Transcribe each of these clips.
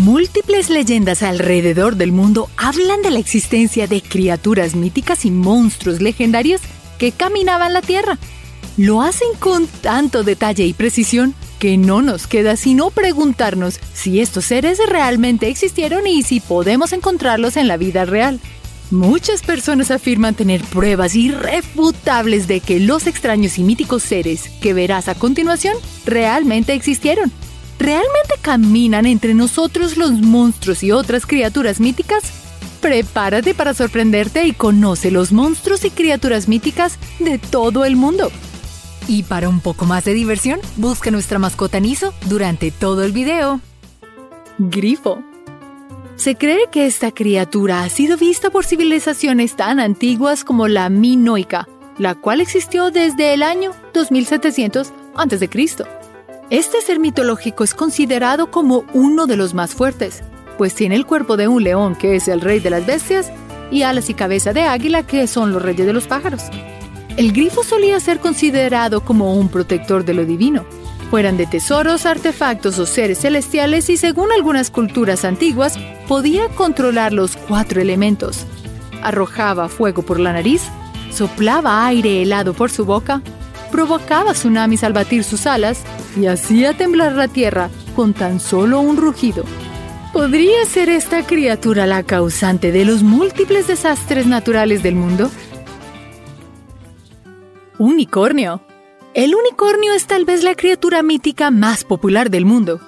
Múltiples leyendas alrededor del mundo hablan de la existencia de criaturas míticas y monstruos legendarios que caminaban la Tierra. Lo hacen con tanto detalle y precisión que no nos queda sino preguntarnos si estos seres realmente existieron y si podemos encontrarlos en la vida real. Muchas personas afirman tener pruebas irrefutables de que los extraños y míticos seres que verás a continuación realmente existieron. ¿Realmente caminan entre nosotros los monstruos y otras criaturas míticas? Prepárate para sorprenderte y conoce los monstruos y criaturas míticas de todo el mundo. Y para un poco más de diversión, busca nuestra mascota Niso durante todo el video. Grifo. Se cree que esta criatura ha sido vista por civilizaciones tan antiguas como la minoica, la cual existió desde el año 2700 a.C. Este ser mitológico es considerado como uno de los más fuertes, pues tiene el cuerpo de un león, que es el rey de las bestias, y alas y cabeza de águila, que son los reyes de los pájaros. El grifo solía ser considerado como un protector de lo divino, fueran de tesoros, artefactos o seres celestiales y según algunas culturas antiguas, podía controlar los cuatro elementos. Arrojaba fuego por la nariz, soplaba aire helado por su boca, provocaba tsunamis al batir sus alas y hacía temblar la tierra con tan solo un rugido. ¿Podría ser esta criatura la causante de los múltiples desastres naturales del mundo? Unicornio. El unicornio es tal vez la criatura mítica más popular del mundo,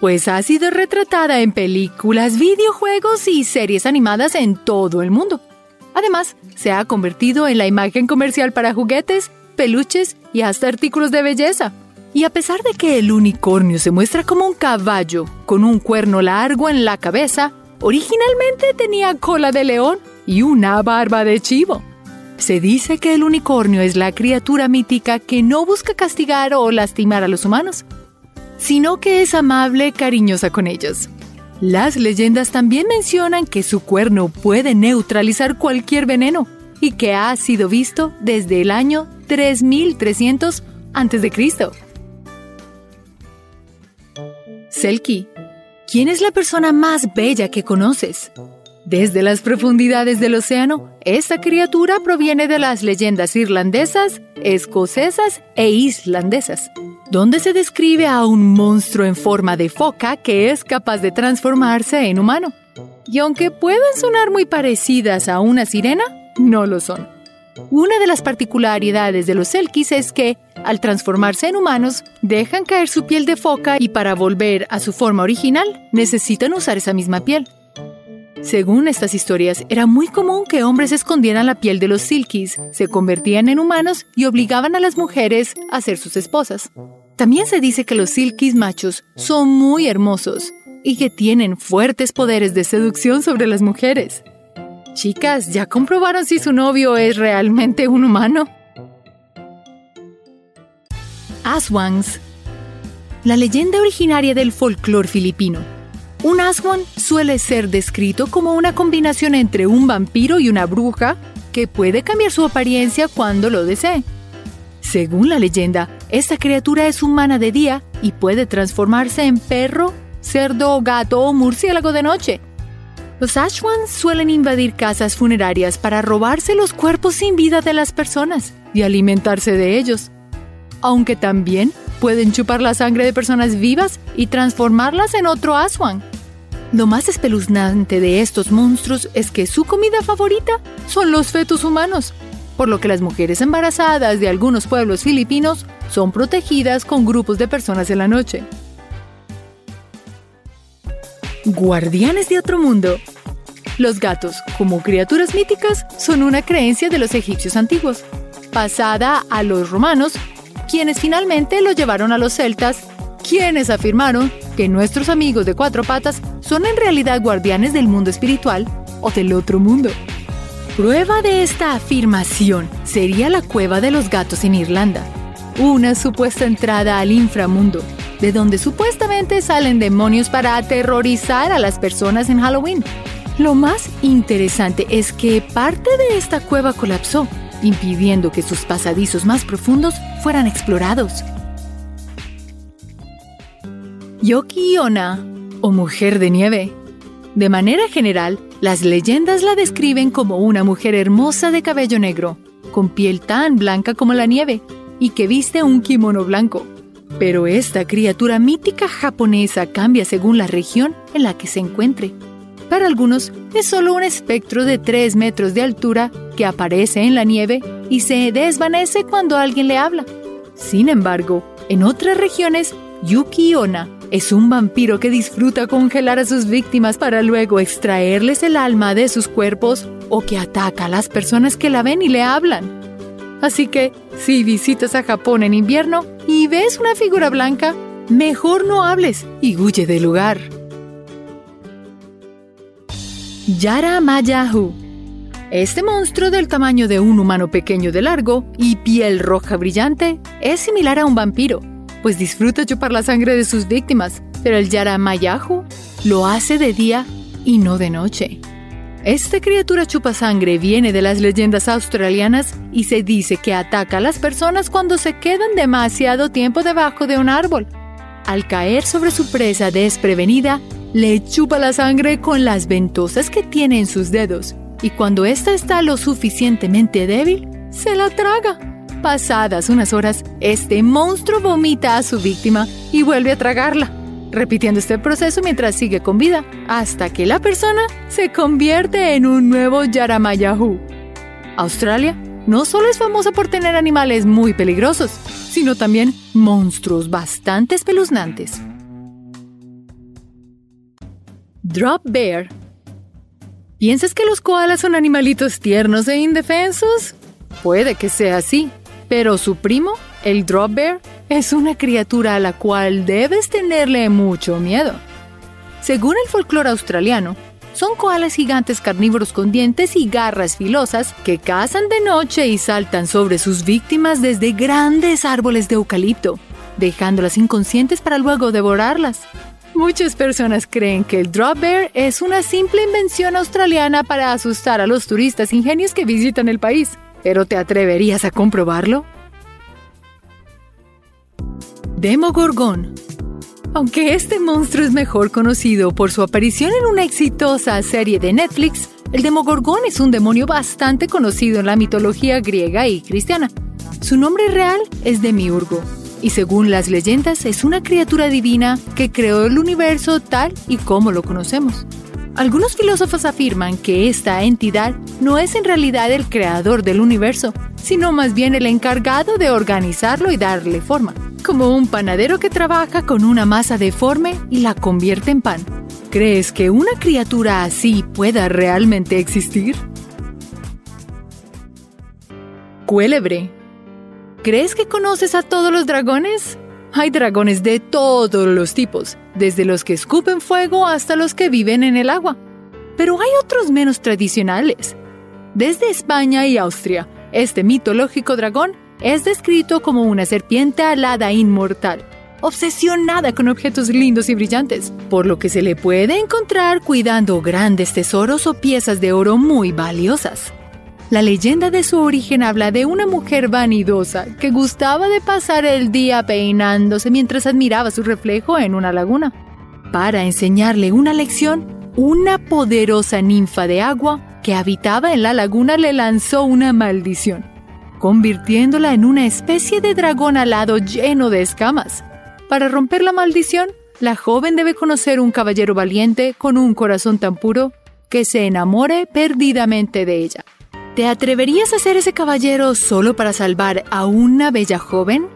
pues ha sido retratada en películas, videojuegos y series animadas en todo el mundo. Además, se ha convertido en la imagen comercial para juguetes peluches y hasta artículos de belleza. Y a pesar de que el unicornio se muestra como un caballo con un cuerno largo en la cabeza, originalmente tenía cola de león y una barba de chivo. Se dice que el unicornio es la criatura mítica que no busca castigar o lastimar a los humanos, sino que es amable, cariñosa con ellos. Las leyendas también mencionan que su cuerno puede neutralizar cualquier veneno y que ha sido visto desde el año 3300 a.C. Selkie, ¿quién es la persona más bella que conoces? Desde las profundidades del océano, esta criatura proviene de las leyendas irlandesas, escocesas e islandesas, donde se describe a un monstruo en forma de foca que es capaz de transformarse en humano. Y aunque pueden sonar muy parecidas a una sirena, no lo son. Una de las particularidades de los selkies es que, al transformarse en humanos, dejan caer su piel de foca y para volver a su forma original necesitan usar esa misma piel. Según estas historias, era muy común que hombres escondieran la piel de los silkies, se convertían en humanos y obligaban a las mujeres a ser sus esposas. También se dice que los silkies machos son muy hermosos y que tienen fuertes poderes de seducción sobre las mujeres. Chicas, ¿ya comprobaron si su novio es realmente un humano? Aswans. La leyenda originaria del folclore filipino. Un aswan suele ser descrito como una combinación entre un vampiro y una bruja que puede cambiar su apariencia cuando lo desee. Según la leyenda, esta criatura es humana de día y puede transformarse en perro, cerdo, gato o murciélago de noche. Los Ashwans suelen invadir casas funerarias para robarse los cuerpos sin vida de las personas y alimentarse de ellos. Aunque también pueden chupar la sangre de personas vivas y transformarlas en otro Ashwan. Lo más espeluznante de estos monstruos es que su comida favorita son los fetos humanos, por lo que las mujeres embarazadas de algunos pueblos filipinos son protegidas con grupos de personas en la noche. Guardianes de otro mundo. Los gatos, como criaturas míticas, son una creencia de los egipcios antiguos, pasada a los romanos, quienes finalmente lo llevaron a los celtas, quienes afirmaron que nuestros amigos de cuatro patas son en realidad guardianes del mundo espiritual o del otro mundo. Prueba de esta afirmación sería la cueva de los gatos en Irlanda, una supuesta entrada al inframundo, de donde supuestamente salen demonios para aterrorizar a las personas en Halloween. Lo más interesante es que parte de esta cueva colapsó, impidiendo que sus pasadizos más profundos fueran explorados. Yoki Ona o mujer de nieve. De manera general, las leyendas la describen como una mujer hermosa de cabello negro, con piel tan blanca como la nieve, y que viste un kimono blanco. Pero esta criatura mítica japonesa cambia según la región en la que se encuentre. Para algunos es solo un espectro de 3 metros de altura que aparece en la nieve y se desvanece cuando alguien le habla. Sin embargo, en otras regiones, Yuki Onna es un vampiro que disfruta congelar a sus víctimas para luego extraerles el alma de sus cuerpos o que ataca a las personas que la ven y le hablan. Así que, si visitas a Japón en invierno y ves una figura blanca, mejor no hables y huye del lugar. Yara Mayahu. Este monstruo del tamaño de un humano pequeño de largo y piel roja brillante es similar a un vampiro, pues disfruta chupar la sangre de sus víctimas, pero el Yara Mayahu lo hace de día y no de noche. Esta criatura chupa sangre viene de las leyendas australianas y se dice que ataca a las personas cuando se quedan demasiado tiempo debajo de un árbol. Al caer sobre su presa desprevenida, le chupa la sangre con las ventosas que tiene en sus dedos y cuando ésta está lo suficientemente débil, se la traga. Pasadas unas horas, este monstruo vomita a su víctima y vuelve a tragarla repitiendo este proceso mientras sigue con vida, hasta que la persona se convierte en un nuevo Yaramayahu. Australia no solo es famosa por tener animales muy peligrosos, sino también monstruos bastante espeluznantes. Drop Bear ¿Piensas que los koalas son animalitos tiernos e indefensos? Puede que sea así, pero su primo, el Drop Bear, es una criatura a la cual debes tenerle mucho miedo. Según el folclore australiano, son koalas gigantes carnívoros con dientes y garras filosas que cazan de noche y saltan sobre sus víctimas desde grandes árboles de eucalipto, dejándolas inconscientes para luego devorarlas. Muchas personas creen que el drop bear es una simple invención australiana para asustar a los turistas ingenios que visitan el país. ¿Pero te atreverías a comprobarlo? Demogorgon. Aunque este monstruo es mejor conocido por su aparición en una exitosa serie de Netflix, el Demogorgon es un demonio bastante conocido en la mitología griega y cristiana. Su nombre real es Demiurgo, y según las leyendas es una criatura divina que creó el universo tal y como lo conocemos. Algunos filósofos afirman que esta entidad no es en realidad el creador del universo, sino más bien el encargado de organizarlo y darle forma, como un panadero que trabaja con una masa deforme y la convierte en pan. ¿Crees que una criatura así pueda realmente existir? Cuélebre. ¿Crees que conoces a todos los dragones? Hay dragones de todos los tipos, desde los que escupen fuego hasta los que viven en el agua. Pero hay otros menos tradicionales. Desde España y Austria, este mitológico dragón es descrito como una serpiente alada inmortal, obsesionada con objetos lindos y brillantes, por lo que se le puede encontrar cuidando grandes tesoros o piezas de oro muy valiosas. La leyenda de su origen habla de una mujer vanidosa que gustaba de pasar el día peinándose mientras admiraba su reflejo en una laguna. Para enseñarle una lección, una poderosa ninfa de agua que habitaba en la laguna le lanzó una maldición, convirtiéndola en una especie de dragón alado lleno de escamas. Para romper la maldición, la joven debe conocer un caballero valiente con un corazón tan puro que se enamore perdidamente de ella. ¿Te atreverías a ser ese caballero solo para salvar a una bella joven?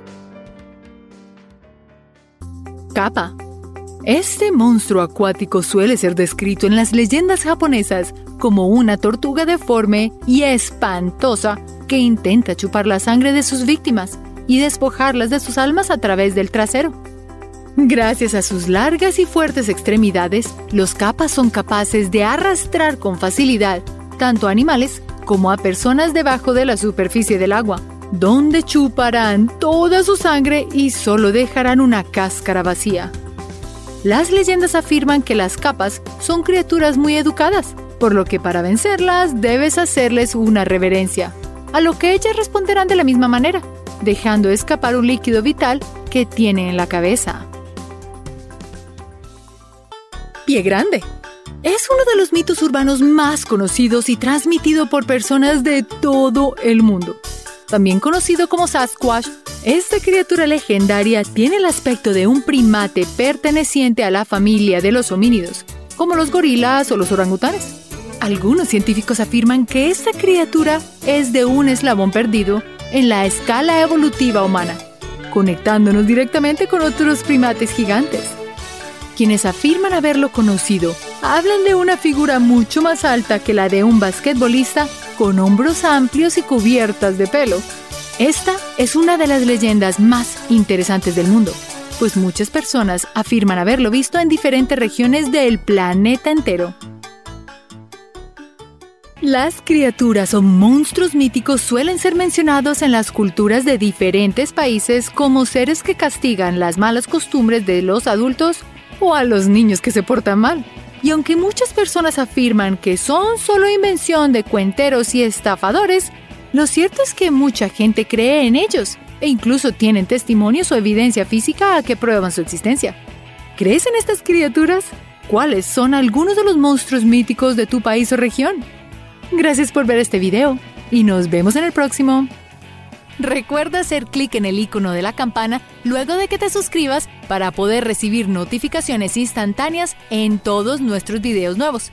Capa. Este monstruo acuático suele ser descrito en las leyendas japonesas como una tortuga deforme y espantosa intenta chupar la sangre de sus víctimas y despojarlas de sus almas a través del trasero. Gracias a sus largas y fuertes extremidades, los capas son capaces de arrastrar con facilidad tanto animales como a personas debajo de la superficie del agua, donde chuparán toda su sangre y solo dejarán una cáscara vacía. Las leyendas afirman que las capas son criaturas muy educadas, por lo que para vencerlas debes hacerles una reverencia, a lo que ellas responderán de la misma manera, dejando escapar un líquido vital que tiene en la cabeza. pie grande. Es uno de los mitos urbanos más conocidos y transmitido por personas de todo el mundo. También conocido como Sasquatch, esta criatura legendaria tiene el aspecto de un primate perteneciente a la familia de los homínidos, como los gorilas o los orangutanes. Algunos científicos afirman que esta criatura es de un eslabón perdido en la escala evolutiva humana, conectándonos directamente con otros primates gigantes. Quienes afirman haberlo conocido hablan de una figura mucho más alta que la de un basquetbolista con hombros amplios y cubiertas de pelo. Esta es una de las leyendas más interesantes del mundo, pues muchas personas afirman haberlo visto en diferentes regiones del planeta entero. Las criaturas o monstruos míticos suelen ser mencionados en las culturas de diferentes países como seres que castigan las malas costumbres de los adultos o a los niños que se portan mal. Y aunque muchas personas afirman que son solo invención de cuenteros y estafadores, lo cierto es que mucha gente cree en ellos e incluso tienen testimonios o evidencia física que prueban su existencia. ¿Crees en estas criaturas? ¿Cuáles son algunos de los monstruos míticos de tu país o región? Gracias por ver este video y nos vemos en el próximo. Recuerda hacer clic en el icono de la campana luego de que te suscribas para poder recibir notificaciones instantáneas en todos nuestros videos nuevos.